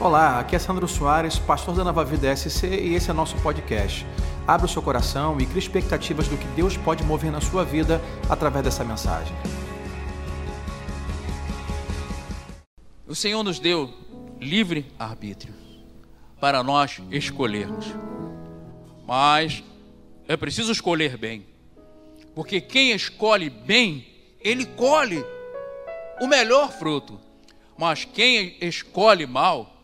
Olá, aqui é Sandro Soares, pastor da Nova Vida SC e esse é nosso podcast. Abra o seu coração e crie expectativas do que Deus pode mover na sua vida através dessa mensagem. O Senhor nos deu livre arbítrio para nós escolhermos. Mas é preciso escolher bem. Porque quem escolhe bem, ele colhe o melhor fruto. Mas quem escolhe mal,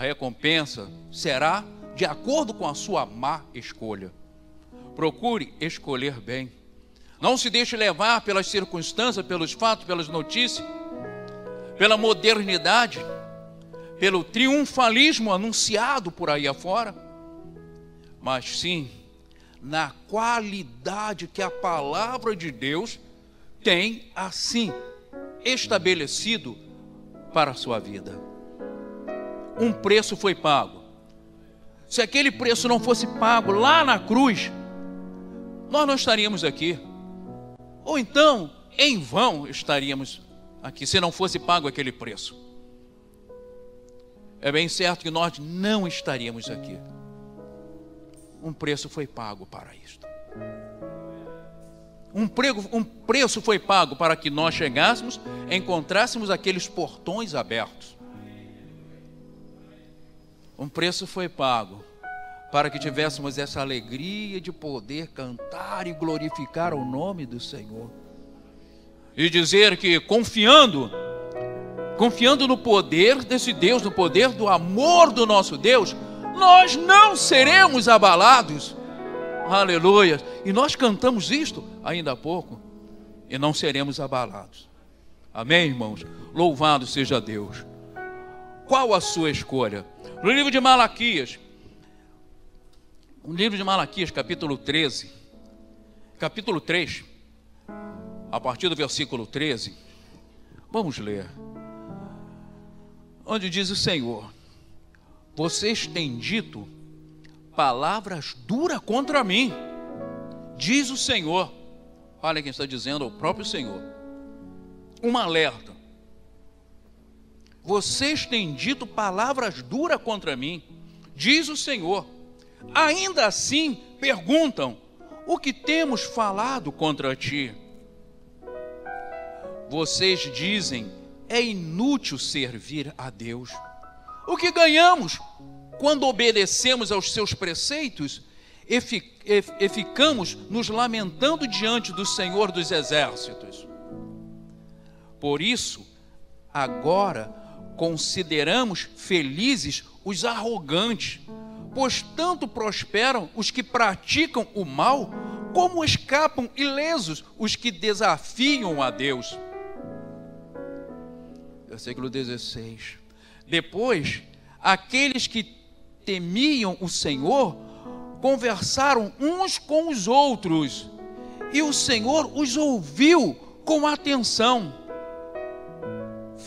a recompensa será de acordo com a sua má escolha. Procure escolher bem. Não se deixe levar pelas circunstâncias, pelos fatos, pelas notícias, pela modernidade, pelo triunfalismo anunciado por aí afora, mas sim na qualidade que a palavra de Deus tem assim estabelecido para a sua vida um preço foi pago. Se aquele preço não fosse pago lá na cruz, nós não estaríamos aqui. Ou então, em vão estaríamos aqui, se não fosse pago aquele preço. É bem certo que nós não estaríamos aqui. Um preço foi pago para isto. Um, prego, um preço foi pago para que nós chegássemos, encontrássemos aqueles portões abertos. Um preço foi pago para que tivéssemos essa alegria de poder cantar e glorificar o nome do Senhor. E dizer que confiando, confiando no poder desse Deus, no poder do amor do nosso Deus, nós não seremos abalados. Aleluia. E nós cantamos isto ainda há pouco e não seremos abalados. Amém, irmãos? Louvado seja Deus. Qual a sua escolha? No livro de Malaquias, no livro de Malaquias, capítulo 13, capítulo 3, a partir do versículo 13, vamos ler. Onde diz o Senhor: Vocês têm dito palavras duras contra mim, diz o Senhor. Olha quem está dizendo, o próprio Senhor. Um alerta. Vocês têm dito palavras duras contra mim, diz o Senhor. Ainda assim perguntam: o que temos falado contra ti? Vocês dizem: é inútil servir a Deus. O que ganhamos quando obedecemos aos seus preceitos e, e ficamos nos lamentando diante do Senhor dos Exércitos? Por isso, agora consideramos felizes os arrogantes, pois tanto prosperam os que praticam o mal, como escapam ilesos os que desafiam a Deus. Versículo 16. Depois, aqueles que temiam o Senhor conversaram uns com os outros, e o Senhor os ouviu com atenção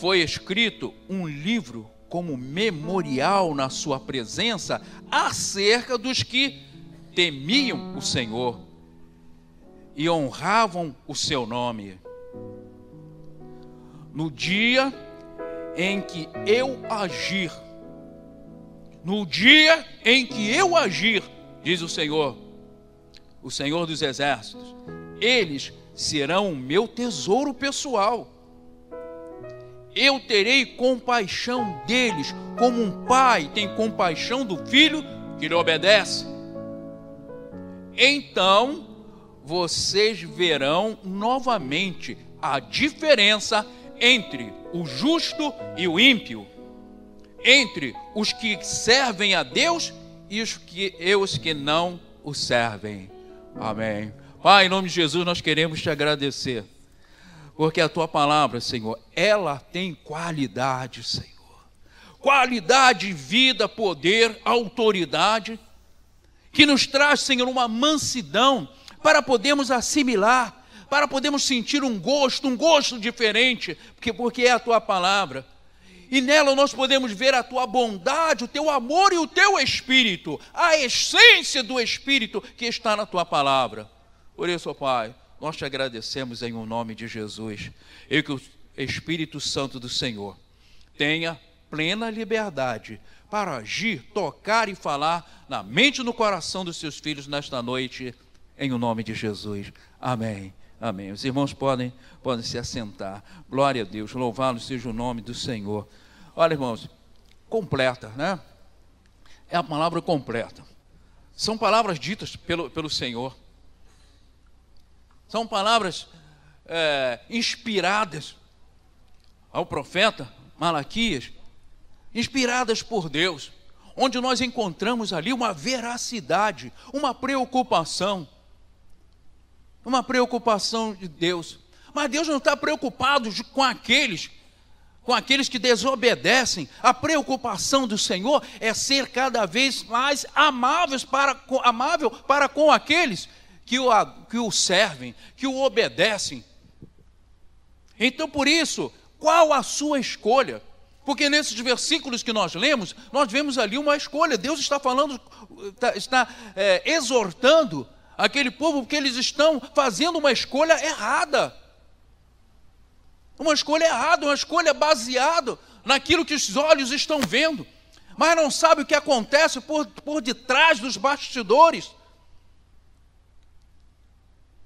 foi escrito um livro como memorial na sua presença acerca dos que temiam o Senhor e honravam o seu nome. No dia em que eu agir, no dia em que eu agir, diz o Senhor, o Senhor dos Exércitos, eles serão o meu tesouro pessoal eu terei compaixão deles, como um pai tem compaixão do filho que lhe obedece. Então vocês verão novamente a diferença entre o justo e o ímpio, entre os que servem a Deus e os que, e os que não o servem. Amém. Pai, em nome de Jesus, nós queremos te agradecer porque a tua palavra, Senhor, ela tem qualidade, Senhor. Qualidade, vida, poder, autoridade, que nos traz, Senhor, uma mansidão para podermos assimilar, para podermos sentir um gosto, um gosto diferente, porque, porque é a tua palavra. E nela nós podemos ver a tua bondade, o teu amor e o teu espírito, a essência do espírito que está na tua palavra. Por isso, Pai, nós te agradecemos em o nome de Jesus. E que o Espírito Santo do Senhor tenha plena liberdade para agir, tocar e falar na mente e no coração dos seus filhos nesta noite, em o nome de Jesus. Amém. Amém. Os irmãos podem, podem se assentar. Glória a Deus. Louvado seja o nome do Senhor. Olha, irmãos, completa, né? É a palavra completa. São palavras ditas pelo, pelo Senhor. São palavras é, inspiradas ao profeta Malaquias, inspiradas por Deus, onde nós encontramos ali uma veracidade, uma preocupação, uma preocupação de Deus. Mas Deus não está preocupado com aqueles, com aqueles que desobedecem. A preocupação do Senhor é ser cada vez mais para, amável para com aqueles que o, que o servem, que o obedecem. Então, por isso, qual a sua escolha? Porque nesses versículos que nós lemos, nós vemos ali uma escolha. Deus está falando, está, está é, exortando aquele povo porque eles estão fazendo uma escolha errada. Uma escolha errada, uma escolha baseada naquilo que os olhos estão vendo, mas não sabe o que acontece por, por detrás dos bastidores.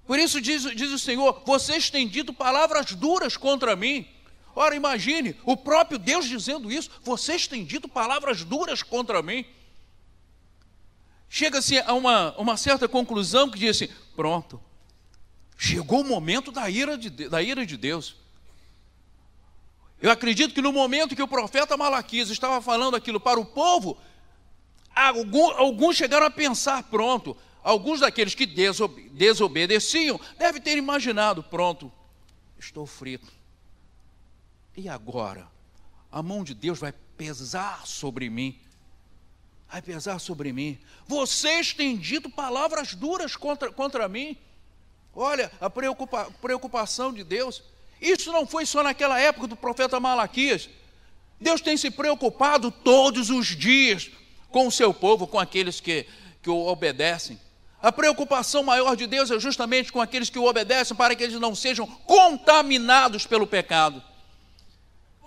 Por isso diz, diz o Senhor: vocês têm dito palavras duras contra mim. Ora, imagine, o próprio Deus dizendo isso, vocês têm dito palavras duras contra mim. Chega-se a uma, uma certa conclusão que diz assim: pronto, chegou o momento da ira de, da ira de Deus. Eu acredito que no momento que o profeta Malaquias estava falando aquilo para o povo, alguns chegaram a pensar: pronto, alguns daqueles que desobedeciam devem ter imaginado: pronto, estou frito. E agora? A mão de Deus vai pesar sobre mim. Vai pesar sobre mim. Vocês têm dito palavras duras contra, contra mim. Olha, a preocupa, preocupação de Deus. Isso não foi só naquela época do profeta Malaquias. Deus tem se preocupado todos os dias com o seu povo, com aqueles que, que o obedecem. A preocupação maior de Deus é justamente com aqueles que o obedecem, para que eles não sejam contaminados pelo pecado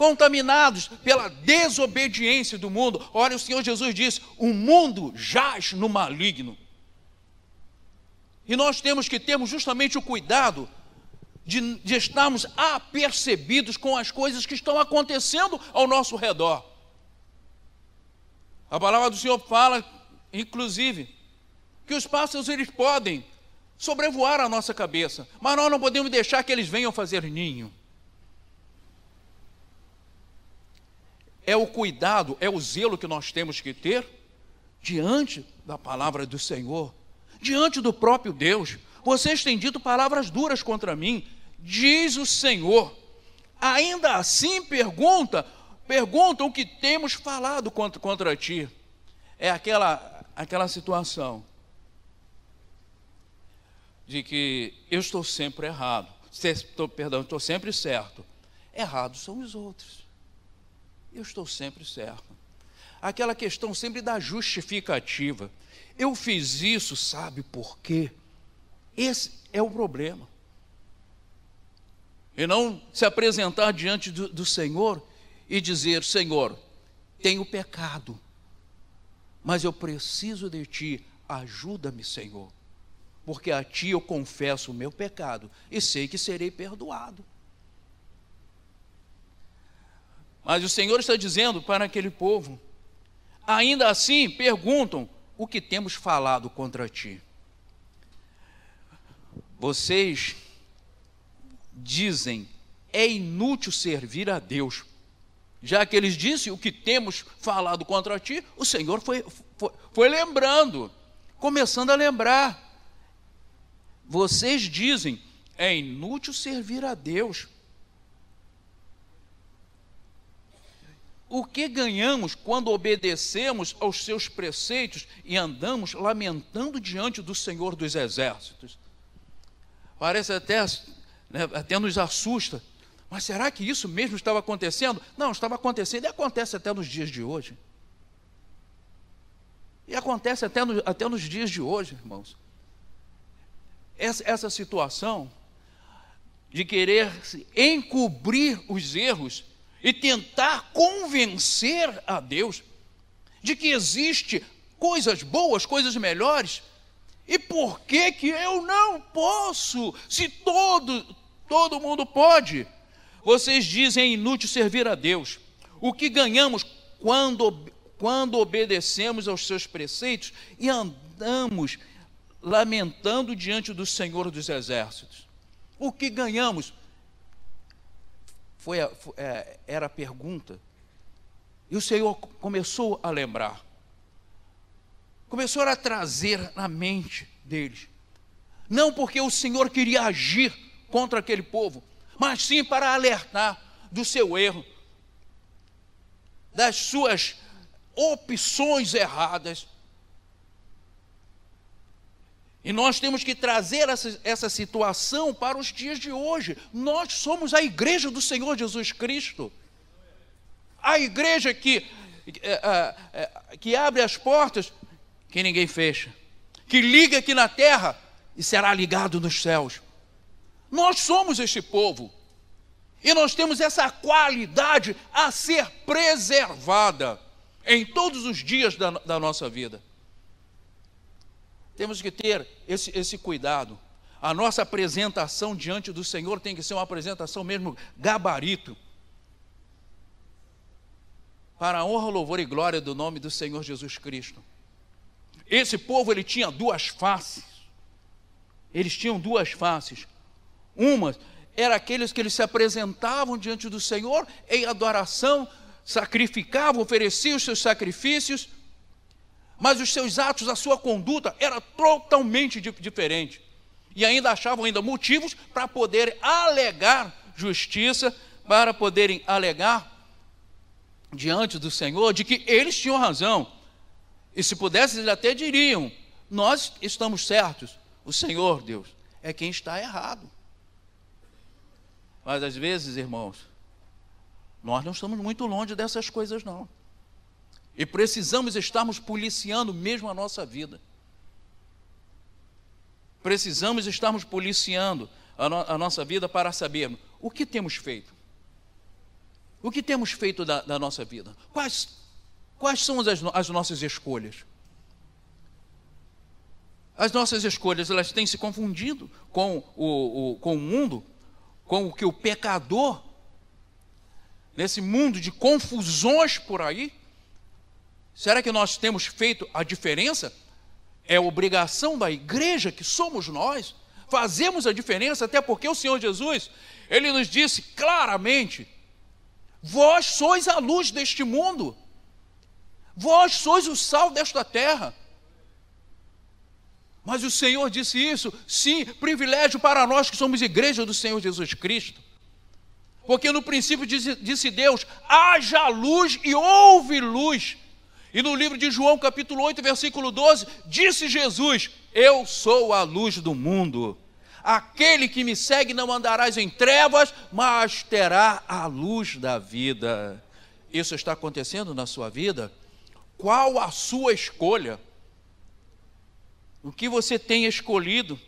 contaminados pela desobediência do mundo. Olha, o Senhor Jesus disse: o mundo jaz no maligno. E nós temos que termos justamente o cuidado de, de estarmos apercebidos com as coisas que estão acontecendo ao nosso redor. A palavra do Senhor fala, inclusive, que os pássaros eles podem sobrevoar a nossa cabeça, mas nós não podemos deixar que eles venham fazer ninho. é o cuidado, é o zelo que nós temos que ter diante da palavra do Senhor, diante do próprio Deus. Vocês têm dito palavras duras contra mim, diz o Senhor. Ainda assim pergunta, perguntam o que temos falado contra, contra ti. É aquela, aquela situação de que eu estou sempre errado, estou, perdão, estou sempre certo. Errados são os outros eu estou sempre certo. Aquela questão sempre da justificativa. Eu fiz isso, sabe por quê? Esse é o problema. E não se apresentar diante do, do Senhor e dizer: Senhor, tenho pecado, mas eu preciso de Ti, ajuda-me, Senhor, porque a Ti eu confesso o meu pecado e sei que serei perdoado. Mas o Senhor está dizendo para aquele povo: ainda assim perguntam o que temos falado contra ti. Vocês dizem, é inútil servir a Deus. Já que eles dizem o que temos falado contra ti, o Senhor foi, foi, foi lembrando, começando a lembrar. Vocês dizem, é inútil servir a Deus. O que ganhamos quando obedecemos aos seus preceitos e andamos lamentando diante do Senhor dos Exércitos? Parece até, né, até nos assusta. Mas será que isso mesmo estava acontecendo? Não, estava acontecendo e acontece até nos dias de hoje. E acontece até, no, até nos dias de hoje, irmãos. Essa, situação de querer encobrir os erros e tentar convencer a Deus de que existe coisas boas, coisas melhores. E por que que eu não posso? Se todo todo mundo pode. Vocês dizem é inútil servir a Deus. O que ganhamos quando quando obedecemos aos seus preceitos e andamos lamentando diante do Senhor dos Exércitos? O que ganhamos? Foi, a, foi é, era a pergunta. E o Senhor começou a lembrar começou a trazer na mente deles. Não porque o Senhor queria agir contra aquele povo, mas sim para alertar do seu erro, das suas opções erradas. E nós temos que trazer essa, essa situação para os dias de hoje. Nós somos a igreja do Senhor Jesus Cristo. A igreja que, é, é, que abre as portas que ninguém fecha, que liga aqui na terra e será ligado nos céus. Nós somos este povo e nós temos essa qualidade a ser preservada em todos os dias da, da nossa vida. Temos que ter esse, esse cuidado. A nossa apresentação diante do Senhor tem que ser uma apresentação mesmo gabarito. Para a honra, louvor e glória do nome do Senhor Jesus Cristo. Esse povo ele tinha duas faces. Eles tinham duas faces. Uma era aqueles que eles se apresentavam diante do Senhor em adoração, sacrificavam, ofereciam os seus sacrifícios, mas os seus atos, a sua conduta era totalmente diferente. E ainda achavam ainda motivos para poderem alegar justiça, para poderem alegar diante do Senhor de que eles tinham razão. E se pudessem, eles até diriam: Nós estamos certos, o Senhor, Deus, é quem está errado. Mas às vezes, irmãos, nós não estamos muito longe dessas coisas, não. E precisamos estarmos policiando mesmo a nossa vida. Precisamos estarmos policiando a, no, a nossa vida para sabermos o que temos feito. O que temos feito da, da nossa vida? Quais Quais são as, as nossas escolhas? As nossas escolhas elas têm se confundido com o, o, com o mundo, com o que o pecador, nesse mundo de confusões por aí. Será que nós temos feito a diferença? É obrigação da igreja, que somos nós, fazemos a diferença, até porque o Senhor Jesus, ele nos disse claramente: vós sois a luz deste mundo. Vós sois o sal desta terra. Mas o Senhor disse isso, sim, privilégio para nós que somos igreja do Senhor Jesus Cristo. Porque no princípio disse, disse Deus: haja luz e houve luz. E no livro de João, capítulo 8, versículo 12, disse Jesus: Eu sou a luz do mundo. Aquele que me segue não andarás em trevas, mas terá a luz da vida. Isso está acontecendo na sua vida? Qual a sua escolha? O que você tem escolhido?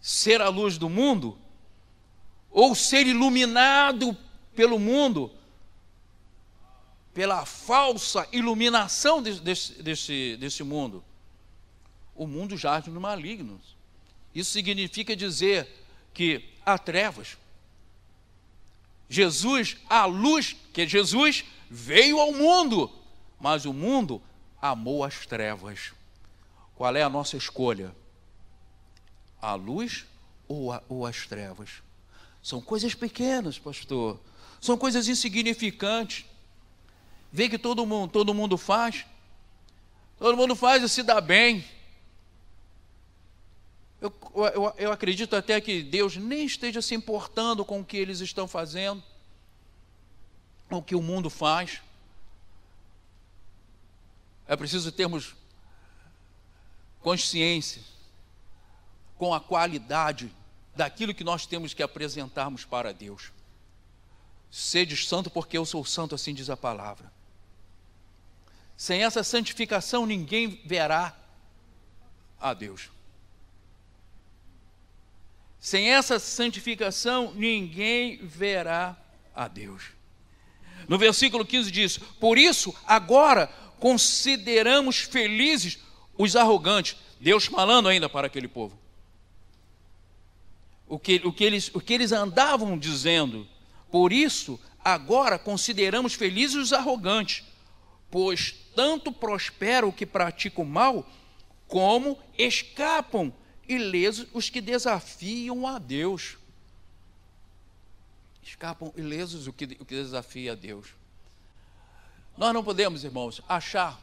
Ser a luz do mundo? Ou ser iluminado pelo mundo? Pela falsa iluminação desse, desse, desse mundo? O mundo jaz no maligno. Isso significa dizer que há trevas. Jesus, a luz, que Jesus veio ao mundo, mas o mundo amou as trevas. Qual é a nossa escolha? A luz ou, a, ou as trevas? São coisas pequenas, pastor. São coisas insignificantes. Vê que todo mundo, todo mundo faz. Todo mundo faz e se dá bem. Eu, eu, eu acredito até que Deus nem esteja se importando com o que eles estão fazendo o que o mundo faz. É preciso termos consciência com a qualidade daquilo que nós temos que apresentarmos para Deus. Sede santo, porque eu sou santo, assim diz a palavra. Sem essa santificação, ninguém verá a Deus. Sem essa santificação, ninguém verá a Deus. No versículo 15 diz: Por isso, agora consideramos felizes os arrogantes. Deus falando ainda para aquele povo. O que, o que, eles, o que eles andavam dizendo. Por isso, agora consideramos felizes os arrogantes, pois tanto prosperam o que praticam mal, como escapam ilesos os que desafiam a Deus. Escapam ilesos o que, o que desafia a Deus. Nós não podemos, irmãos, achar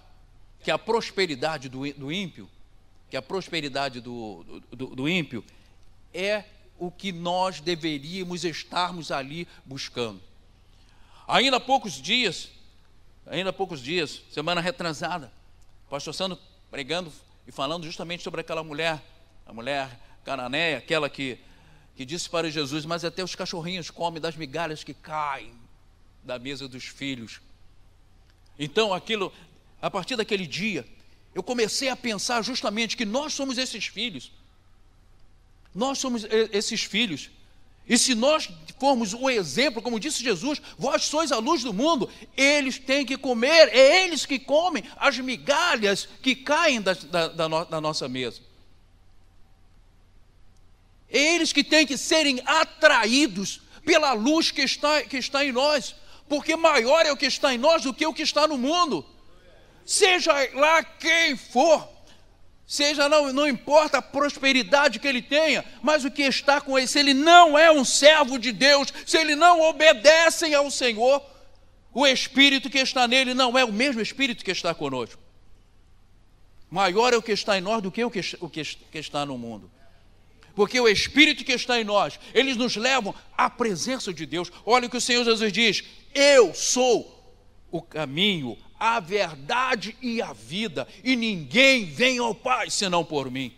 que a prosperidade do, do ímpio, que a prosperidade do, do, do ímpio é o que nós deveríamos estarmos ali buscando. Ainda há poucos dias, ainda há poucos dias, semana retrasada, pastor Sandro pregando e falando justamente sobre aquela mulher, a mulher cananeia, aquela que, que disse para Jesus, mas até os cachorrinhos comem das migalhas que caem da mesa dos filhos. Então, aquilo, a partir daquele dia, eu comecei a pensar justamente que nós somos esses filhos. Nós somos esses filhos. E se nós formos o exemplo, como disse Jesus, vós sois a luz do mundo, eles têm que comer, é eles que comem as migalhas que caem da, da, da, no, da nossa mesa. É eles que têm que serem atraídos pela luz que está, que está em nós porque maior é o que está em nós do que o que está no mundo. Seja lá quem for, seja não, não importa a prosperidade que ele tenha, mas o que está com ele, se ele não é um servo de Deus, se ele não obedece ao Senhor, o espírito que está nele não é o mesmo espírito que está conosco. Maior é o que está em nós do que o que, o que está no mundo porque o Espírito que está em nós, eles nos levam à presença de Deus. Olha o que o Senhor Jesus diz: Eu sou o caminho, a verdade e a vida, e ninguém vem ao Pai senão por mim.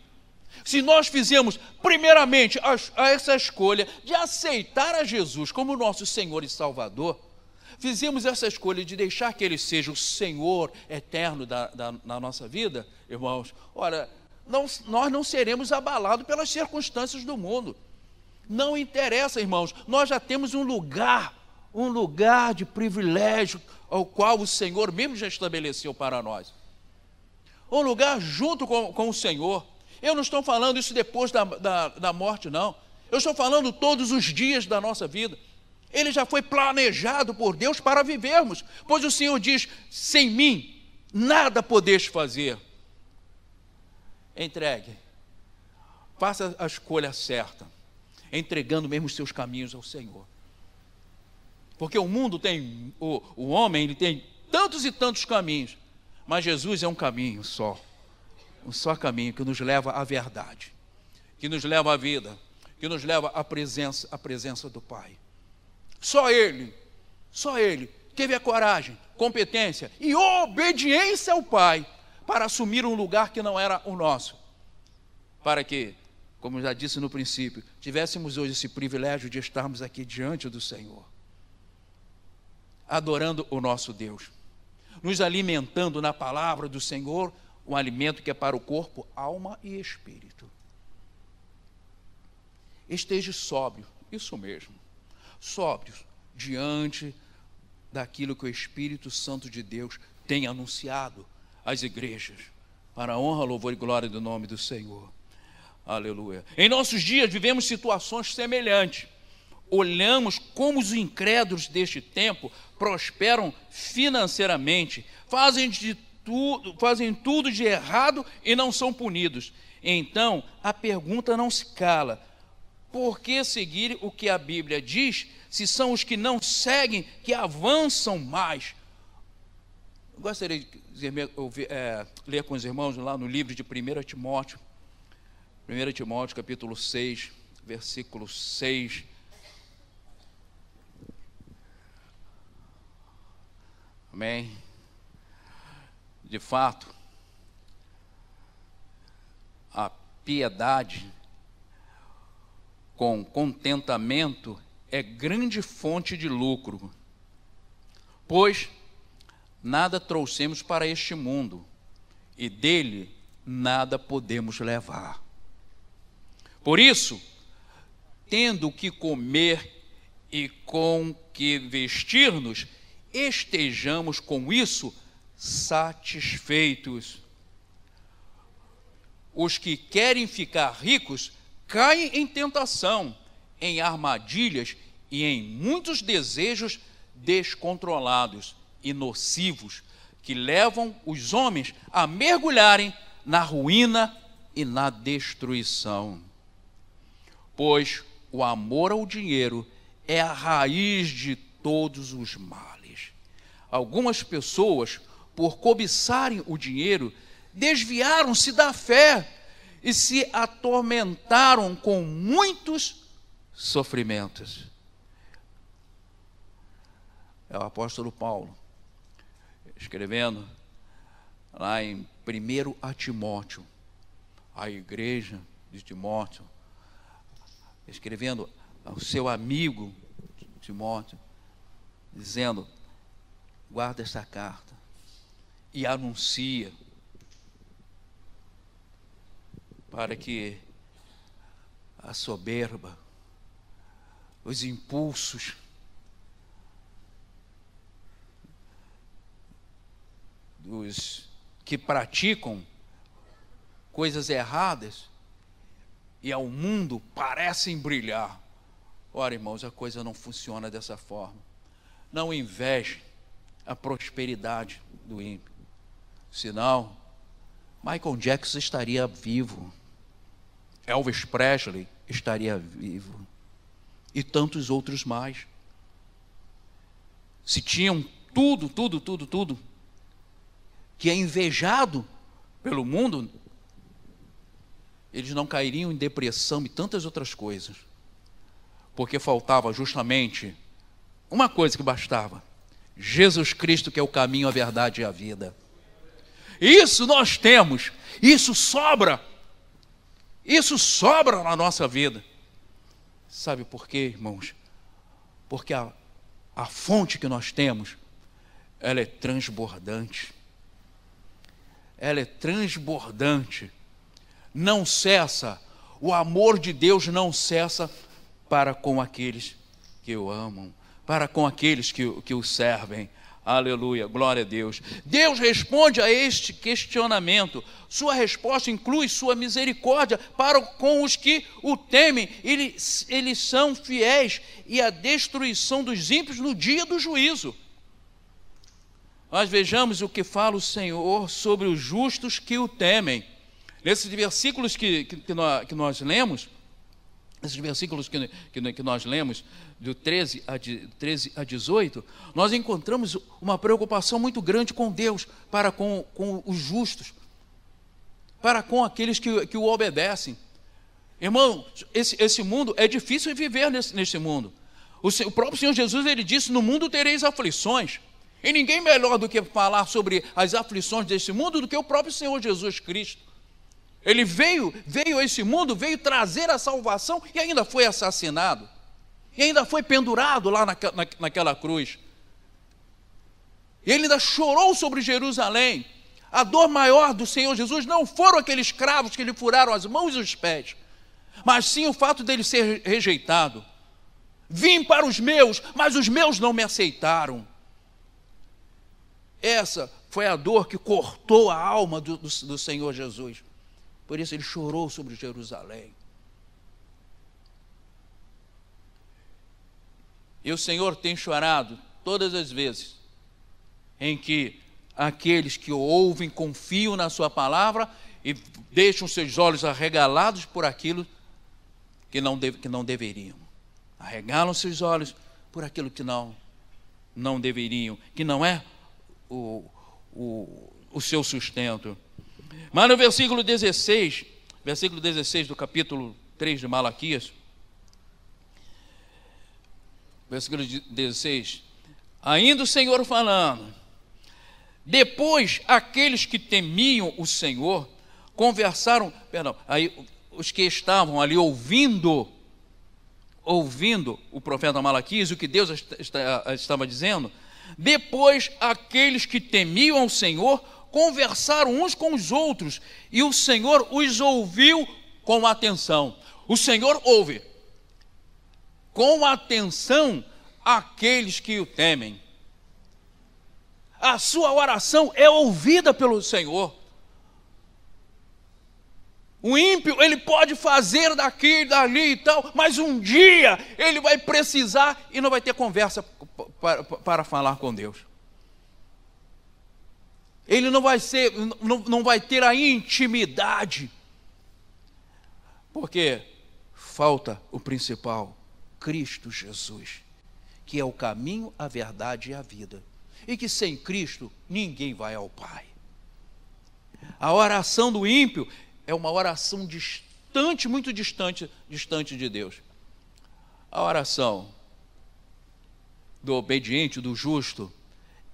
Se nós fizermos, primeiramente, a, a essa escolha de aceitar a Jesus como nosso Senhor e Salvador, fizemos essa escolha de deixar que Ele seja o Senhor eterno da, da, nossa vida, irmãos, olha, não, nós não seremos abalados pelas circunstâncias do mundo. Não interessa, irmãos, nós já temos um lugar, um lugar de privilégio ao qual o Senhor mesmo já estabeleceu para nós. Um lugar junto com, com o Senhor. Eu não estou falando isso depois da, da, da morte, não. Eu estou falando todos os dias da nossa vida. Ele já foi planejado por Deus para vivermos, pois o Senhor diz: sem mim nada podes fazer entregue. Faça a escolha certa, entregando mesmo os seus caminhos ao Senhor. Porque o mundo tem, o, o homem, ele tem tantos e tantos caminhos, mas Jesus é um caminho só. Um só caminho que nos leva à verdade, que nos leva à vida, que nos leva à presença, à presença do Pai. Só Ele, só Ele teve a coragem, competência e obediência ao Pai para assumir um lugar que não era o nosso. Para que, como já disse no princípio, tivéssemos hoje esse privilégio de estarmos aqui diante do Senhor, adorando o nosso Deus, nos alimentando na palavra do Senhor, um alimento que é para o corpo, alma e espírito. Esteja sóbrio, isso mesmo, sóbrio, diante daquilo que o Espírito Santo de Deus tem anunciado as igrejas, para a honra, louvor e glória do nome do Senhor. Aleluia. Em nossos dias vivemos situações semelhantes. Olhamos como os incrédulos deste tempo prosperam financeiramente, fazem, de tudo, fazem tudo de errado e não são punidos. Então, a pergunta não se cala: por que seguir o que a Bíblia diz, se são os que não seguem que avançam mais? Eu gostaria de é, ler com os irmãos lá no livro de 1 Timóteo, 1 Timóteo capítulo 6, versículo 6. Amém. De fato, a piedade com contentamento é grande fonte de lucro, pois nada trouxemos para este mundo e dele nada podemos levar. Por isso, tendo que comer e com que vestir-nos, estejamos com isso satisfeitos. Os que querem ficar ricos caem em tentação, em armadilhas e em muitos desejos descontrolados e nocivos que levam os homens a mergulharem na ruína e na destruição. Pois o amor ao dinheiro é a raiz de todos os males. Algumas pessoas, por cobiçarem o dinheiro, desviaram-se da fé e se atormentaram com muitos sofrimentos. É o apóstolo Paulo, escrevendo lá em 1 a Timóteo, a igreja de Timóteo, escrevendo ao seu amigo Timóteo, dizendo: guarda esta carta e anuncia para que a soberba, os impulsos, dos que praticam coisas erradas e ao mundo parecem brilhar. Ora, irmãos, a coisa não funciona dessa forma. Não inveje a prosperidade do ímpio. Senão, Michael Jackson estaria vivo. Elvis Presley estaria vivo. E tantos outros mais. Se tinham tudo, tudo, tudo, tudo, que é invejado pelo mundo, eles não cairiam em depressão e tantas outras coisas, porque faltava justamente uma coisa que bastava: Jesus Cristo, que é o caminho, a verdade e a vida. Isso nós temos, isso sobra, isso sobra na nossa vida. Sabe por quê, irmãos? Porque a, a fonte que nós temos, ela é transbordante ela é transbordante. Não cessa, o amor de Deus não cessa para com aqueles que o amam, para com aqueles que, que o servem. Aleluia, glória a Deus. Deus responde a este questionamento. Sua resposta inclui sua misericórdia para com os que o temem. Eles, eles são fiéis e a destruição dos ímpios no dia do juízo. Nós vejamos o que fala o Senhor sobre os justos que o temem. Nesses versículos que, que, que, nós, que nós, lemos, esses versículos que, que, nós lemos, do 13 a, 13 a 18, nós encontramos uma preocupação muito grande com Deus, para com, com os justos, para com aqueles que, que o obedecem. Irmão, esse, esse mundo é difícil viver nesse, nesse mundo. O, o próprio Senhor Jesus ele disse: No mundo tereis aflições. E ninguém melhor do que falar sobre as aflições desse mundo do que o próprio Senhor Jesus Cristo. Ele veio, veio a esse mundo, veio trazer a salvação e ainda foi assassinado. E ainda foi pendurado lá na, na, naquela cruz. Ele ainda chorou sobre Jerusalém. A dor maior do Senhor Jesus não foram aqueles cravos que lhe furaram as mãos e os pés, mas sim o fato dele ser rejeitado. Vim para os meus, mas os meus não me aceitaram. Essa foi a dor que cortou a alma do, do, do Senhor Jesus. Por isso ele chorou sobre Jerusalém. E o Senhor tem chorado todas as vezes em que aqueles que ouvem confiam na Sua palavra e deixam seus olhos arregalados por aquilo que não, deve, que não deveriam. Arregalam seus olhos por aquilo que não, não deveriam, que não é o, o, o seu sustento. Mas no versículo 16, versículo 16 do capítulo 3 de Malaquias, versículo 16, ainda o Senhor falando, depois aqueles que temiam o Senhor conversaram, perdão, aí os que estavam ali ouvindo, ouvindo o profeta Malaquias, o que Deus estava dizendo, depois, aqueles que temiam o Senhor conversaram uns com os outros, e o Senhor os ouviu com atenção. O Senhor ouve. com atenção aqueles que o temem. A sua oração é ouvida pelo Senhor. O ímpio, ele pode fazer daqui, dali e tal, mas um dia ele vai precisar e não vai ter conversa para, para falar com Deus. Ele não vai ser, não, não vai ter a intimidade. Porque falta o principal, Cristo Jesus, que é o caminho, a verdade e a vida. E que sem Cristo ninguém vai ao Pai. A oração do ímpio é uma oração distante, muito distante, distante de Deus. A oração do obediente, do justo,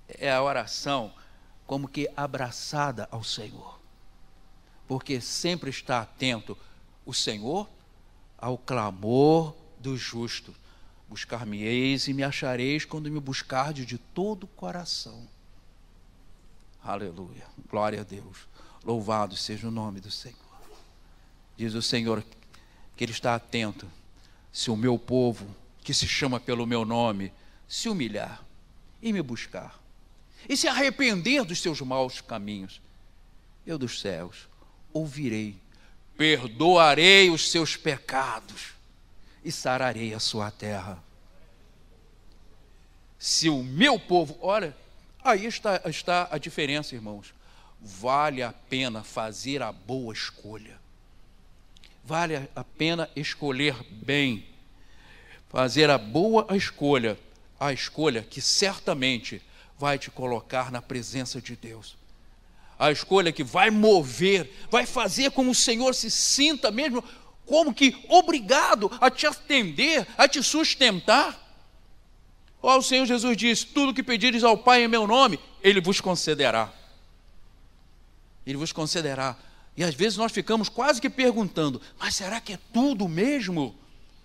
é a oração como que abraçada ao Senhor. Porque sempre está atento o Senhor ao clamor do justo. Buscar-me-eis e me achareis quando me buscardes de todo o coração. Aleluia. Glória a Deus. Louvado seja o nome do Senhor. Diz o Senhor que Ele está atento. Se o meu povo, que se chama pelo meu nome, se humilhar e me buscar, e se arrepender dos seus maus caminhos, eu dos céus ouvirei, perdoarei os seus pecados e sararei a sua terra. Se o meu povo, olha, aí está, está a diferença, irmãos. Vale a pena fazer a boa escolha. Vale a pena escolher bem. Fazer a boa escolha, a escolha que certamente vai te colocar na presença de Deus. A escolha que vai mover, vai fazer com que o Senhor se sinta mesmo como que obrigado a te atender, a te sustentar. Ó, o Senhor Jesus disse: Tudo que pedires ao Pai em meu nome, Ele vos concederá. Ele vos concederá. E às vezes nós ficamos quase que perguntando: Mas será que é tudo mesmo?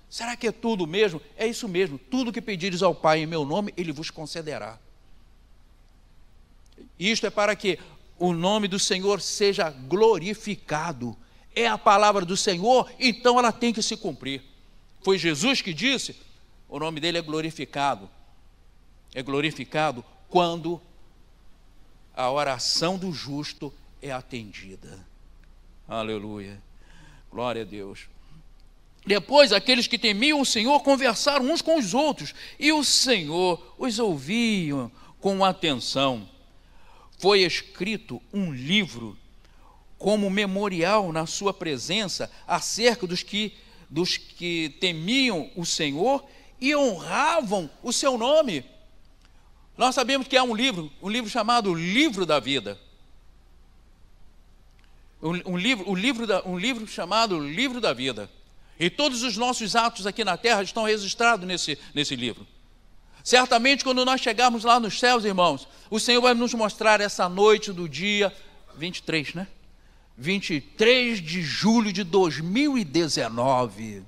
Será que é tudo mesmo? É isso mesmo. Tudo que pedires ao Pai em meu nome, Ele vos concederá. Isto é para que o nome do Senhor seja glorificado. É a palavra do Senhor, então ela tem que se cumprir. Foi Jesus que disse: o nome dele é glorificado. É glorificado quando a oração do justo é atendida. Aleluia. Glória a Deus. Depois, aqueles que temiam o Senhor conversaram uns com os outros, e o Senhor os ouviam com atenção foi escrito um livro como memorial na sua presença acerca dos que, dos que temiam o Senhor e honravam o seu nome. Nós sabemos que há um livro, um livro chamado Livro da Vida. Um, um livro, um, livro da, um livro chamado Livro da Vida. E todos os nossos atos aqui na terra estão registrados nesse, nesse livro. Certamente, quando nós chegarmos lá nos céus, irmãos, o Senhor vai nos mostrar essa noite do dia 23, né? 23 de julho de 2019.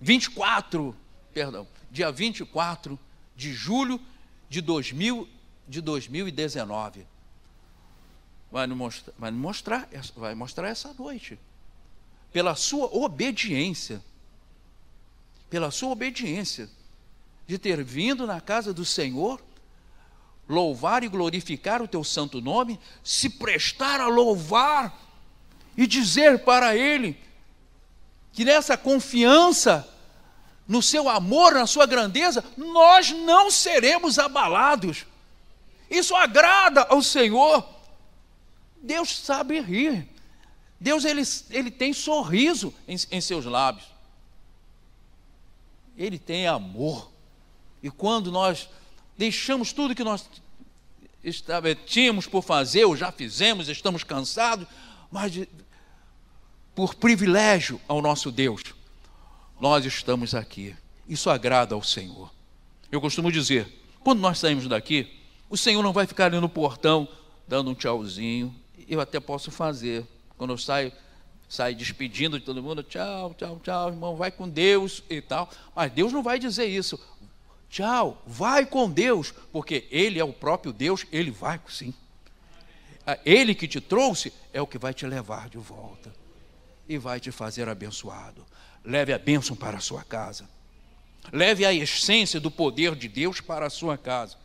24, perdão, dia 24 de julho de, 2000, de 2019. Vai nos mostrar, vai, nos mostrar, vai mostrar essa noite. Pela sua obediência. Pela sua obediência de ter vindo na casa do Senhor, louvar e glorificar o teu santo nome, se prestar a louvar e dizer para Ele que nessa confiança, no seu amor, na sua grandeza, nós não seremos abalados. Isso agrada ao Senhor. Deus sabe rir. Deus ele, ele tem sorriso em, em seus lábios. Ele tem amor. E quando nós deixamos tudo que nós tínhamos por fazer, ou já fizemos, estamos cansados, mas por privilégio ao nosso Deus, nós estamos aqui. Isso agrada ao Senhor. Eu costumo dizer, quando nós saímos daqui, o Senhor não vai ficar ali no portão dando um tchauzinho. Eu até posso fazer. Quando eu saio, saio despedindo de todo mundo, tchau, tchau, tchau, irmão, vai com Deus e tal. Mas Deus não vai dizer isso. Tchau, vai com Deus, porque Ele é o próprio Deus, Ele vai sim. Ah, ele que te trouxe é o que vai te levar de volta e vai te fazer abençoado. leve a bênção para a sua casa. Leve a essência do poder de Deus para a sua casa.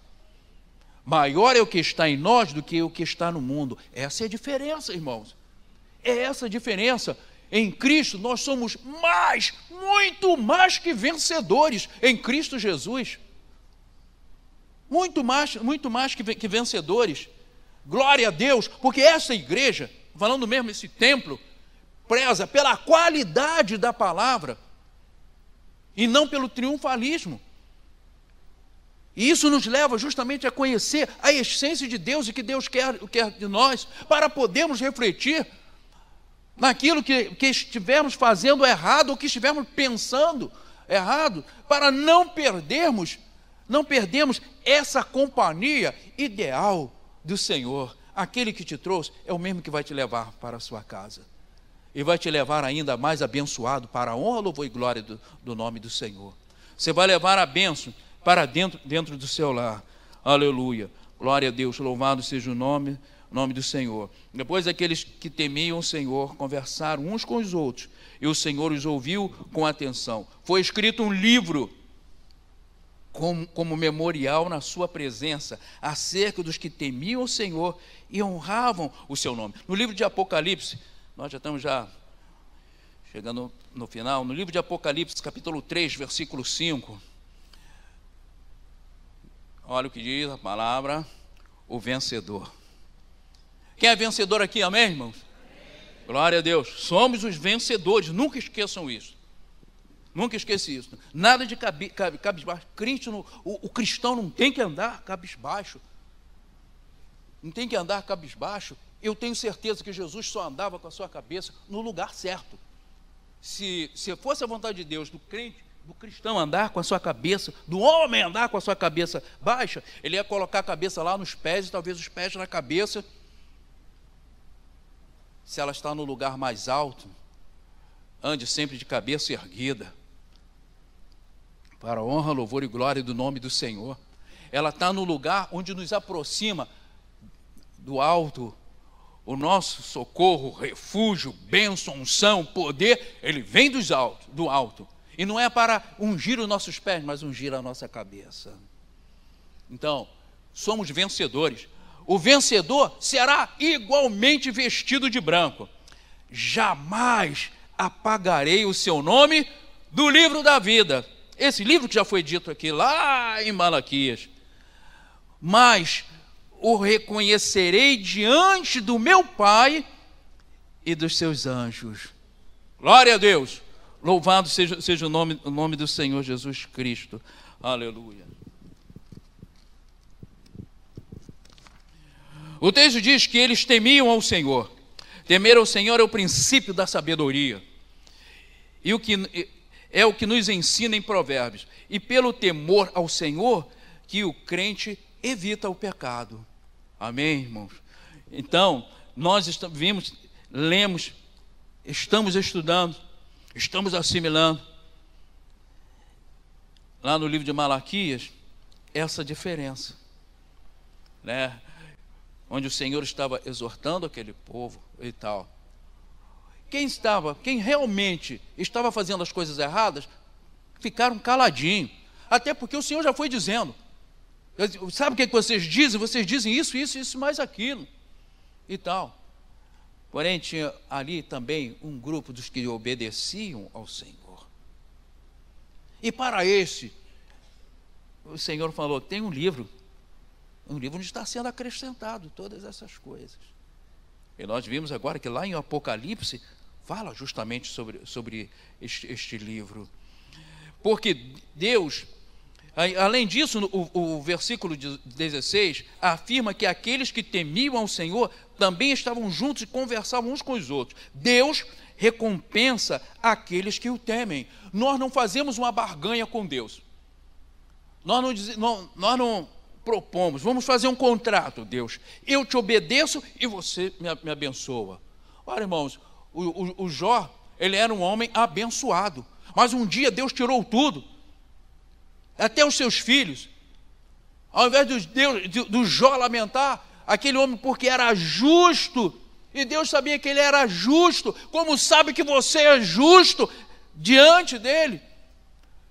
Maior é o que está em nós do que o que está no mundo. Essa é a diferença, irmãos. É essa a diferença. Em Cristo nós somos mais, muito mais que vencedores em Cristo Jesus. Muito mais, muito mais que, vencedores. Glória a Deus, porque essa igreja, falando mesmo esse templo, preza pela qualidade da palavra e não pelo triunfalismo. E isso nos leva justamente a conhecer a essência de Deus e que Deus quer, quer de nós, para podermos refletir naquilo que, que estivermos fazendo errado ou que estivermos pensando errado, para não perdermos, não perdermos essa companhia ideal do Senhor. Aquele que te trouxe é o mesmo que vai te levar para a sua casa. E vai te levar ainda mais abençoado para a honra, louvor e glória do, do nome do Senhor. Você vai levar a bênção para dentro, dentro do seu lar. Aleluia. Glória a Deus, louvado seja o nome, nome do Senhor. Depois aqueles que temiam o Senhor conversaram uns com os outros, e o Senhor os ouviu com atenção. Foi escrito um livro como, como memorial na sua presença acerca dos que temiam o Senhor e honravam o seu nome. No livro de Apocalipse, nós já estamos já chegando no final, no livro de Apocalipse, capítulo 3, versículo 5, Olha o que diz a palavra, o vencedor. Quem é vencedor aqui, amém, irmãos? Glória a Deus. Somos os vencedores, nunca esqueçam isso. Nunca esqueça isso. Nada de cabi, cabi, cabisbaixo. no, o, o cristão não tem que andar cabisbaixo. Não tem que andar cabisbaixo. Eu tenho certeza que Jesus só andava com a sua cabeça no lugar certo. Se, se fosse a vontade de Deus do crente do cristão andar com a sua cabeça, do homem andar com a sua cabeça baixa, ele ia colocar a cabeça lá nos pés e talvez os pés na cabeça. Se ela está no lugar mais alto, ande sempre de cabeça erguida, para a honra, louvor e glória do nome do Senhor. Ela está no lugar onde nos aproxima do alto, o nosso socorro, refúgio, bênção, unção, poder, ele vem dos alto, do alto. E não é para ungir os nossos pés, mas ungir a nossa cabeça. Então, somos vencedores. O vencedor será igualmente vestido de branco. Jamais apagarei o seu nome do livro da vida. Esse livro que já foi dito aqui lá em Malaquias. Mas o reconhecerei diante do meu Pai e dos seus anjos. Glória a Deus. Louvado seja, seja o, nome, o nome do Senhor Jesus Cristo. Aleluia. O texto diz que eles temiam ao Senhor. Temer ao Senhor é o princípio da sabedoria. E o que é o que nos ensina em Provérbios. E pelo temor ao Senhor que o crente evita o pecado. Amém, irmãos? Então, nós estamos, vimos, lemos, estamos estudando estamos assimilando, lá no livro de Malaquias, essa diferença, né? Onde o Senhor estava exortando aquele povo e tal. Quem estava, quem realmente estava fazendo as coisas erradas, ficaram caladinhos. Até porque o Senhor já foi dizendo. Sabe o que vocês dizem? Vocês dizem isso, isso, isso, mais aquilo. E tal. Porém, tinha ali também um grupo dos que obedeciam ao Senhor. E para esse, o Senhor falou: tem um livro, um livro onde está sendo acrescentado todas essas coisas. E nós vimos agora que lá em Apocalipse fala justamente sobre, sobre este, este livro. Porque Deus Além disso, o, o, versículo 16 afirma que aqueles que temiam ao Senhor também estavam juntos e conversavam uns com os outros. Deus recompensa aqueles que o temem. Nós não fazemos uma barganha com Deus. Nós não, nós não propomos, vamos fazer um contrato, Deus. Eu te obedeço e você me, me abençoa. Olha, irmãos, o, o, o Jó, ele era um homem abençoado. Mas um dia Deus tirou tudo até os seus filhos. Ao invés do, Deus, do Jó lamentar, aquele homem porque era justo, e Deus sabia que ele era justo, como sabe que você é justo, diante dele,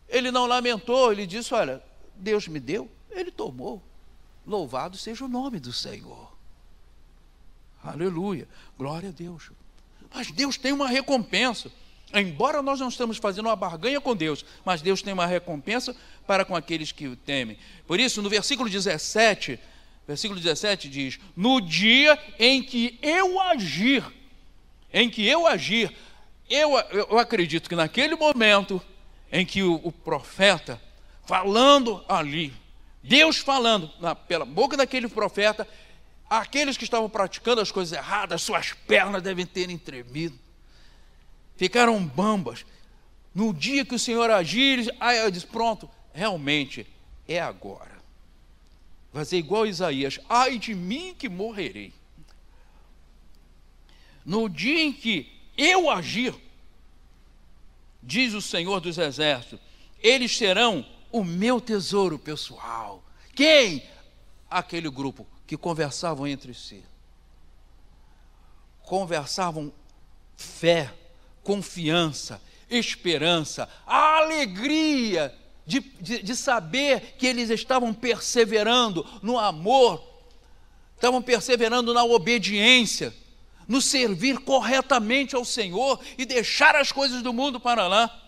ele não lamentou, ele disse: Olha, Deus me deu, ele tomou. Louvado seja o nome do Senhor. Aleluia. Glória a Deus. Mas Deus tem uma recompensa. Embora nós não estamos fazendo uma barganha com Deus, mas Deus tem uma recompensa para com aqueles que o temem. Por isso, no versículo 17, versículo 17 diz: No dia em que eu agir, em que eu agir, eu, eu acredito que naquele momento em que o, o profeta, falando ali, Deus falando na, pela boca daquele profeta, aqueles que estavam praticando as coisas erradas, suas pernas devem ter tremido, ficaram bambas. No dia que o Senhor agir, aí eu disse: pronto, realmente é agora. Vai ser igual a Isaías: ai de mim que morrerei. No dia em que eu agir, diz o Senhor dos Exércitos, eles serão o meu tesouro pessoal. Quem? Aquele grupo que conversavam entre si. Conversavam fé, confiança, esperança, a alegria de, de, de, saber que eles estavam perseverando no amor, estavam perseverando na obediência, no servir corretamente ao Senhor e deixar as coisas do mundo para lá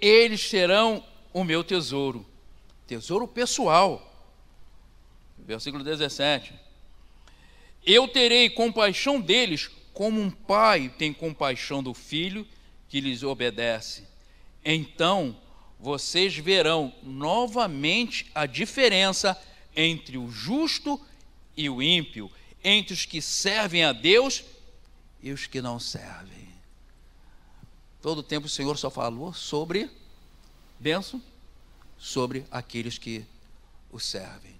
eles serão o meu tesouro, tesouro pessoal. Versículo 17: Eu terei compaixão deles, como um pai tem compaixão do filho que lhes obedece. Então vocês verão novamente a diferença entre o justo e o ímpio, entre os que servem a Deus e os que não servem. Todo tempo o Senhor só falou sobre bênção, sobre aqueles que o servem.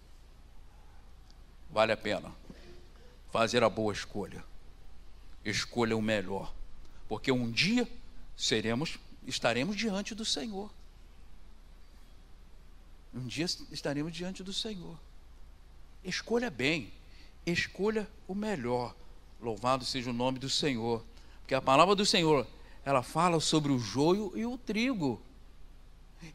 Vale a pena fazer a boa escolha. Escolha o melhor, porque um dia seremos, estaremos diante do Senhor. Um dia estaremos diante do Senhor. Escolha bem, escolha o melhor. Louvado seja o nome do Senhor, porque a palavra do Senhor ela fala sobre o joio e o trigo.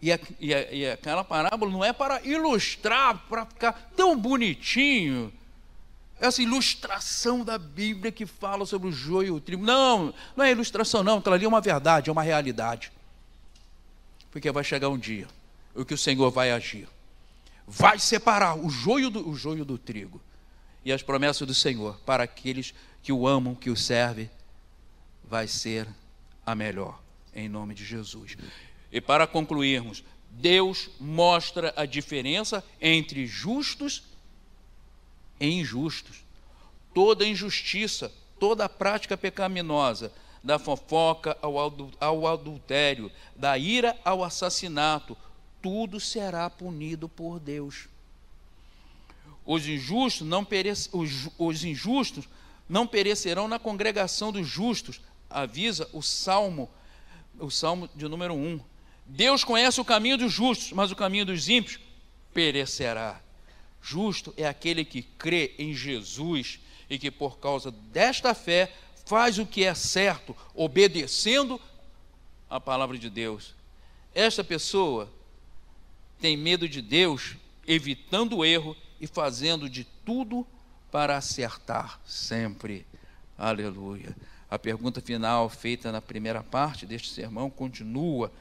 E, a, e, a, e aquela parábola não é para ilustrar, para ficar tão bonitinho. Essa ilustração da Bíblia que fala sobre o joio e o trigo. Não, não é ilustração, não. Aquela ali é uma verdade, é uma realidade. Porque vai chegar um dia o que o Senhor vai agir. Vai separar o joio do, o joio do trigo. E as promessas do Senhor para aqueles que o amam, que o servem, vai ser a melhor, em nome de Jesus. E para concluirmos, Deus mostra a diferença entre justos e injustos. Toda injustiça, toda prática pecaminosa, da fofoca ao adultério, da ira ao assassinato, tudo será punido por Deus. Os injustos não, perece, os, os injustos não perecerão na congregação dos justos, avisa o Salmo, o Salmo de número 1. Deus conhece o caminho dos justos, mas o caminho dos ímpios perecerá. Justo é aquele que crê em Jesus e que por causa desta fé faz o que é certo, obedecendo a palavra de Deus. Esta pessoa tem medo de Deus, evitando o erro e fazendo de tudo para acertar sempre. Aleluia. A pergunta final feita na primeira parte deste sermão continua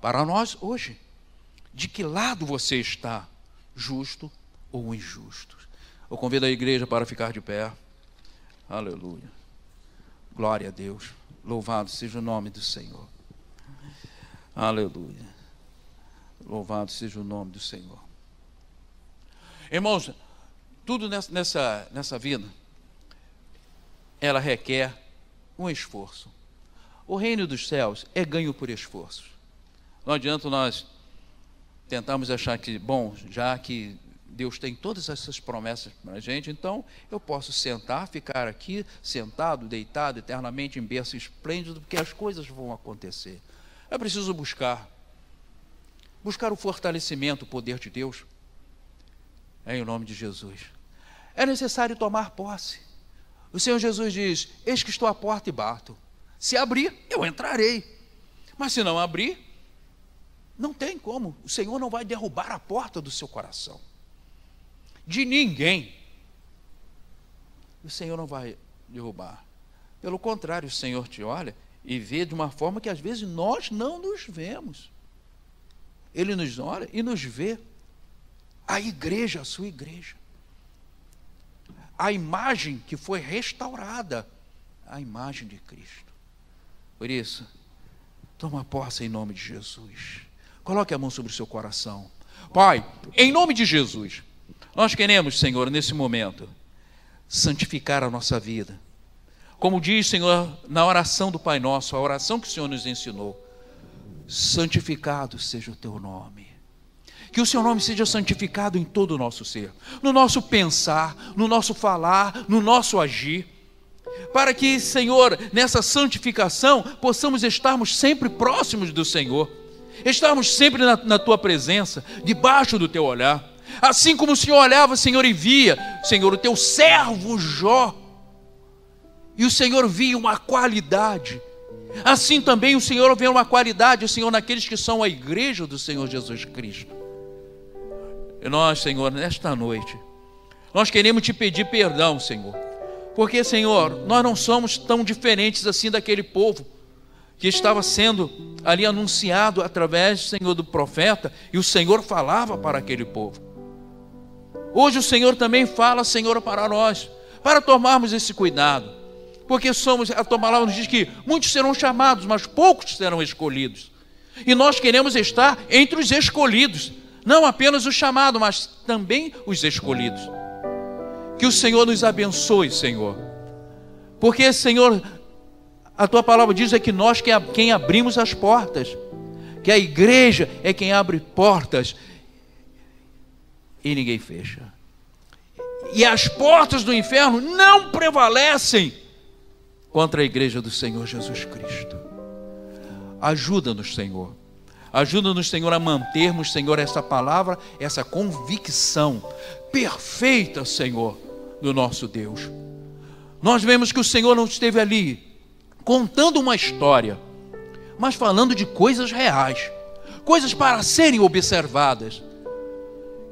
para nós hoje. De que lado você está, justo ou injusto? Eu convido a igreja para ficar de pé. Aleluia. Glória a Deus. Louvado seja o nome do Senhor. Aleluia. Louvado seja o nome do Senhor. Irmãos, tudo nessa, nessa, nessa vida, ela requer um esforço. O reino dos céus é ganho por esforço. Não adianta nós tentarmos achar que, bom, já que Deus tem todas essas promessas para a gente, então eu posso sentar, ficar aqui, sentado, deitado, eternamente em berço esplêndido, porque as coisas vão acontecer. É preciso buscar. Buscar o fortalecimento, o poder de Deus. É em nome de Jesus. É necessário tomar posse. O Senhor Jesus diz: Eis que estou à porta e bato. Se abrir, eu entrarei. Mas se não abrir, não tem como. O Senhor não vai derrubar a porta do seu coração. De ninguém. O Senhor não vai derrubar. Pelo contrário, o Senhor te olha e vê de uma forma que às vezes nós não nos vemos. Ele nos olha e nos vê. A igreja, a sua igreja. A imagem que foi restaurada, a imagem de Cristo. Por isso, toma posse em nome de Jesus. Coloque a mão sobre o seu coração. Pai, em nome de Jesus, nós queremos, Senhor, nesse momento, santificar a nossa vida. Como diz, Senhor, na oração do Pai Nosso, a oração que o Senhor nos ensinou: santificado seja o teu nome. Que o seu nome seja santificado em todo o nosso ser, no nosso pensar, no nosso falar, no nosso agir. Para que, Senhor, nessa santificação, possamos estarmos sempre próximos do Senhor estarmos sempre na, na tua presença, debaixo do teu olhar. Assim como o Senhor olhava, Senhor, e via, Senhor, o teu servo Jó, e o Senhor via uma qualidade. Assim também o Senhor vê uma qualidade, Senhor, naqueles que são a igreja do Senhor Jesus Cristo. Nós, Senhor, nesta noite, nós queremos te pedir perdão, Senhor, porque, Senhor, nós não somos tão diferentes assim daquele povo que estava sendo ali anunciado através, Senhor, do profeta, e o Senhor falava para aquele povo. Hoje o Senhor também fala, Senhor, para nós, para tomarmos esse cuidado, porque somos, a tua palavra nos diz que muitos serão chamados, mas poucos serão escolhidos. E nós queremos estar entre os escolhidos, não apenas os chamados, mas também os escolhidos. Que o Senhor nos abençoe, Senhor. Porque, Senhor, a tua palavra diz é que nós que quem abrimos as portas, que a igreja é quem abre portas e ninguém fecha. E as portas do inferno não prevalecem contra a igreja do Senhor Jesus Cristo. Ajuda-nos, Senhor. Ajuda-nos, Senhor, a mantermos, Senhor, essa palavra, essa convicção perfeita, Senhor, do nosso Deus. Nós vemos que o Senhor não esteve ali contando uma história, mas falando de coisas reais, coisas para serem observadas.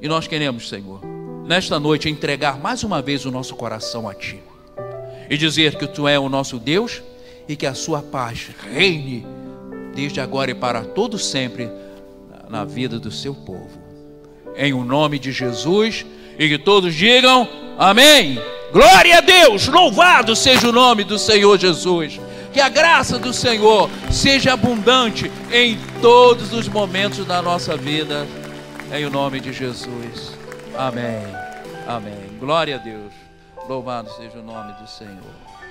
E nós queremos, Senhor, nesta noite entregar mais uma vez o nosso coração a Ti e dizer que Tu é o nosso Deus e que a Sua paz reine desde agora e para todo sempre na vida do Seu povo. Em o nome de Jesus e que todos digam amém. Glória a Deus, louvado seja o nome do Senhor Jesus. Que a graça do Senhor seja abundante em todos os momentos da nossa vida. Em o nome de Jesus. Amém. Amém. Glória a Deus. Louvado seja o nome do Senhor.